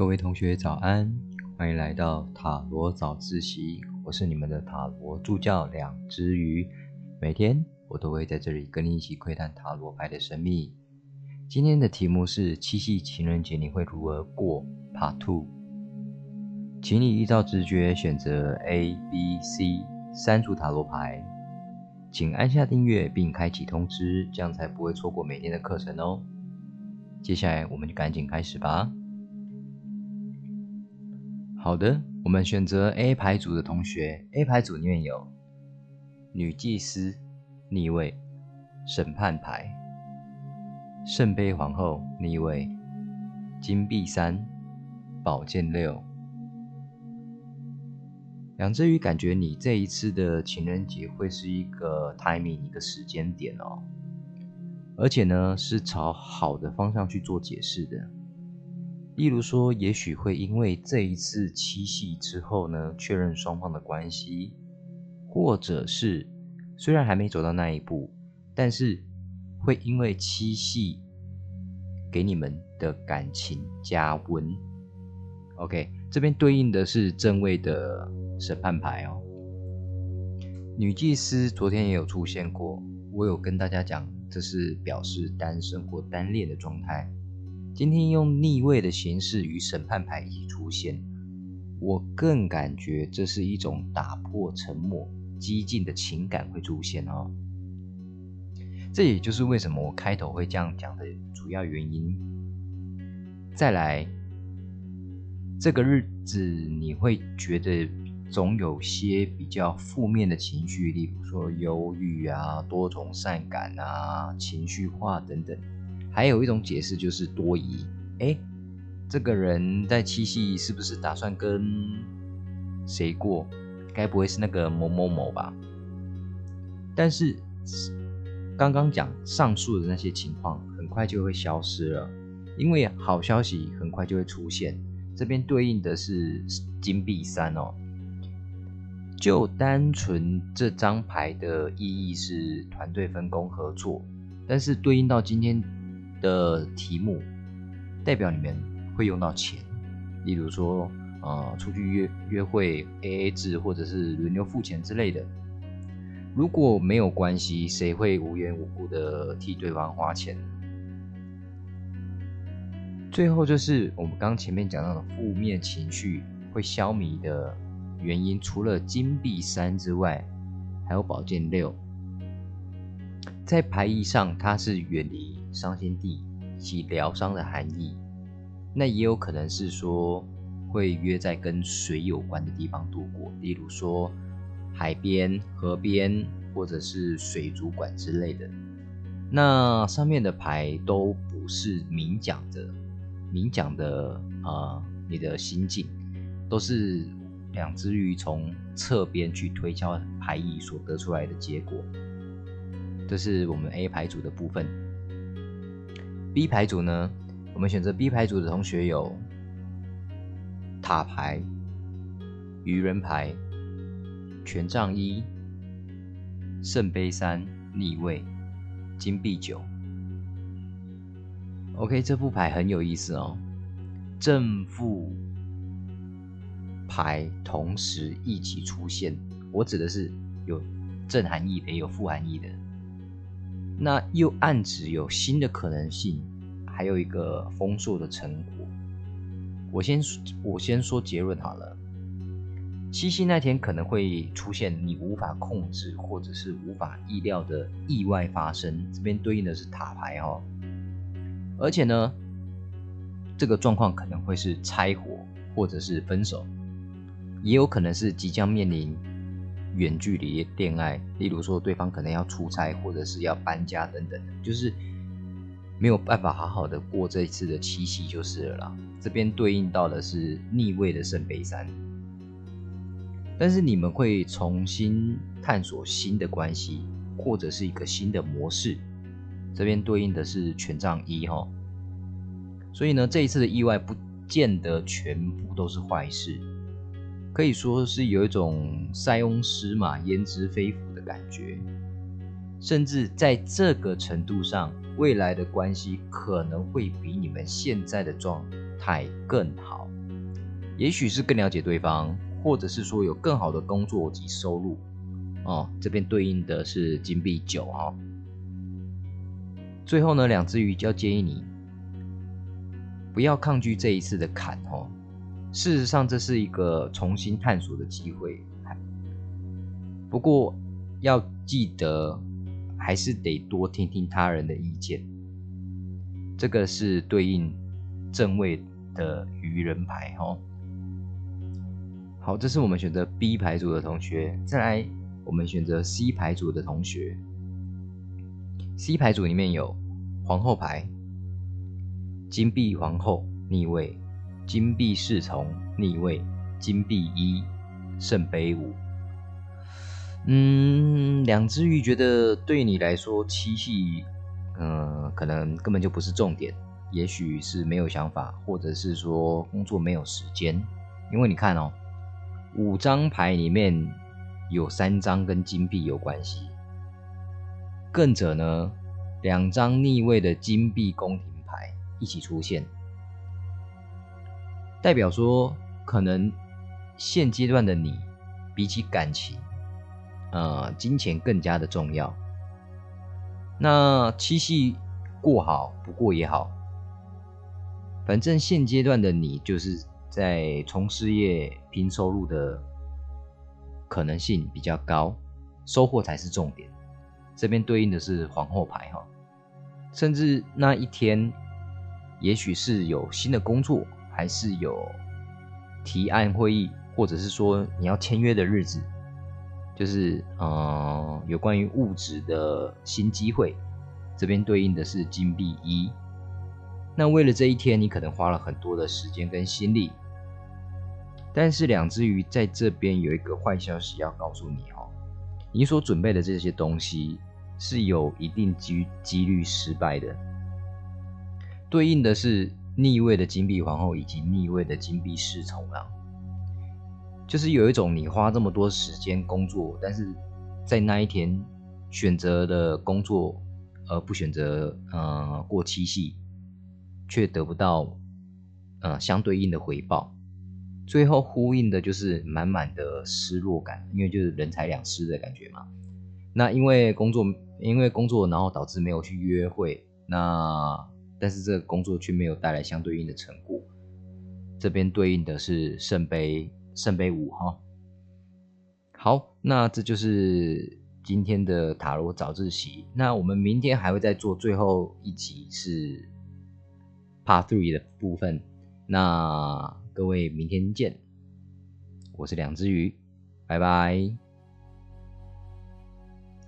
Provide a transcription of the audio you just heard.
各位同学早安，欢迎来到塔罗早自习。我是你们的塔罗助教两只鱼，每天我都会在这里跟你一起窥探塔罗牌的神秘。今天的题目是七夕情人节你会如何过？Part Two，请你依照直觉选择 A、B、C 三组塔罗牌，请按下订阅并开启通知，这样才不会错过每天的课程哦。接下来我们就赶紧开始吧。好的，我们选择 A 牌组的同学，A 牌组里面有女祭司逆位、审判牌、圣杯皇后逆位、金币三、宝剑六。两只鱼感觉你这一次的情人节会是一个 timing 一个时间点哦，而且呢是朝好的方向去做解释的。例如说，也许会因为这一次七夕之后呢，确认双方的关系，或者是虽然还没走到那一步，但是会因为七夕给你们的感情加温。OK，这边对应的是正位的审判牌哦。女祭司昨天也有出现过，我有跟大家讲，这是表示单身或单恋的状态。今天用逆位的形式与审判牌一起出现，我更感觉这是一种打破沉默、激进的情感会出现哦。这也就是为什么我开头会这样讲的主要原因。再来，这个日子你会觉得总有些比较负面的情绪，例如说忧郁啊、多愁善感啊、情绪化等等。还有一种解释就是多疑，哎，这个人在七夕是不是打算跟谁过？该不会是那个某某某吧？但是刚刚讲上述的那些情况，很快就会消失了，因为好消息很快就会出现。这边对应的是金币三哦，就单纯这张牌的意义是团队分工合作，但是对应到今天。的题目代表你们会用到钱，例如说，呃，出去约约会 A A 制，或者是轮流付钱之类的。如果没有关系，谁会无缘无故的替对方花钱？最后就是我们刚前面讲到的负面情绪会消弭的原因，除了金币三之外，还有宝剑六。在牌意上，它是远离。伤心地及疗伤的含义，那也有可能是说会约在跟水有关的地方度过，例如说海边、河边，或者是水族馆之类的。那上面的牌都不是明讲的，明讲的啊，你的心境都是两只鱼从侧边去推敲牌意所得出来的结果。这是我们 A 牌组的部分。B 牌组呢，我们选择 B 牌组的同学有塔牌、愚人牌、权杖一、圣杯三逆位、金币九。OK，这副牌很有意思哦，正负牌同时一起出现，我指的是有正含义的，也有负含义的。那又暗指有新的可能性，还有一个丰硕的成果。我先我先说结论好了。七夕那天可能会出现你无法控制或者是无法意料的意外发生，这边对应的是塔牌哦。而且呢，这个状况可能会是拆伙或者是分手，也有可能是即将面临。远距离恋爱，例如说对方可能要出差或者是要搬家等等，就是没有办法好好的过这一次的七夕就是了啦。这边对应到的是逆位的圣杯三，但是你们会重新探索新的关系或者是一个新的模式。这边对应的是权杖一哈，所以呢这一次的意外不见得全部都是坏事。可以说是有一种塞翁失马焉知非福的感觉，甚至在这个程度上，未来的关系可能会比你们现在的状态更好。也许是更了解对方，或者是说有更好的工作及收入。哦，这边对应的是金币九哈。最后呢，两只鱼就要建议你不要抗拒这一次的坎哦。事实上，这是一个重新探索的机会。不过要记得，还是得多听听他人的意见。这个是对应正位的愚人牌哦。好，这是我们选择 B 牌组的同学。再来，我们选择 C 牌组的同学。C 牌组里面有皇后牌、金币皇后逆位、金币侍从逆位、金币一、圣杯五。嗯，两只鱼觉得对你来说七系，嗯，可能根本就不是重点，也许是没有想法，或者是说工作没有时间。因为你看哦，五张牌里面有三张跟金币有关系，更者呢，两张逆位的金币宫廷牌一起出现，代表说可能现阶段的你比起感情。呃，金钱更加的重要。那七夕过好不过也好，反正现阶段的你就是在从事业、拼收入的可能性比较高，收获才是重点。这边对应的是皇后牌哈，甚至那一天，也许是有新的工作，还是有提案会议，或者是说你要签约的日子。就是呃，有关于物质的新机会，这边对应的是金币一。那为了这一天，你可能花了很多的时间跟心力。但是两只鱼在这边有一个坏消息要告诉你哦，你所准备的这些东西是有一定几几率失败的。对应的是逆位的金币皇后以及逆位的金币侍从啊。就是有一种你花这么多时间工作，但是在那一天选择的工作，而不选择呃过七夕，却得不到呃相对应的回报，最后呼应的就是满满的失落感，因为就是人财两失的感觉嘛。那因为工作，因为工作，然后导致没有去约会，那但是这个工作却没有带来相对应的成果，这边对应的是圣杯。圣杯五哈，好，那这就是今天的塔罗早自习。那我们明天还会再做最后一集是 Part Three 的部分。那各位明天见，我是两只鱼，拜拜。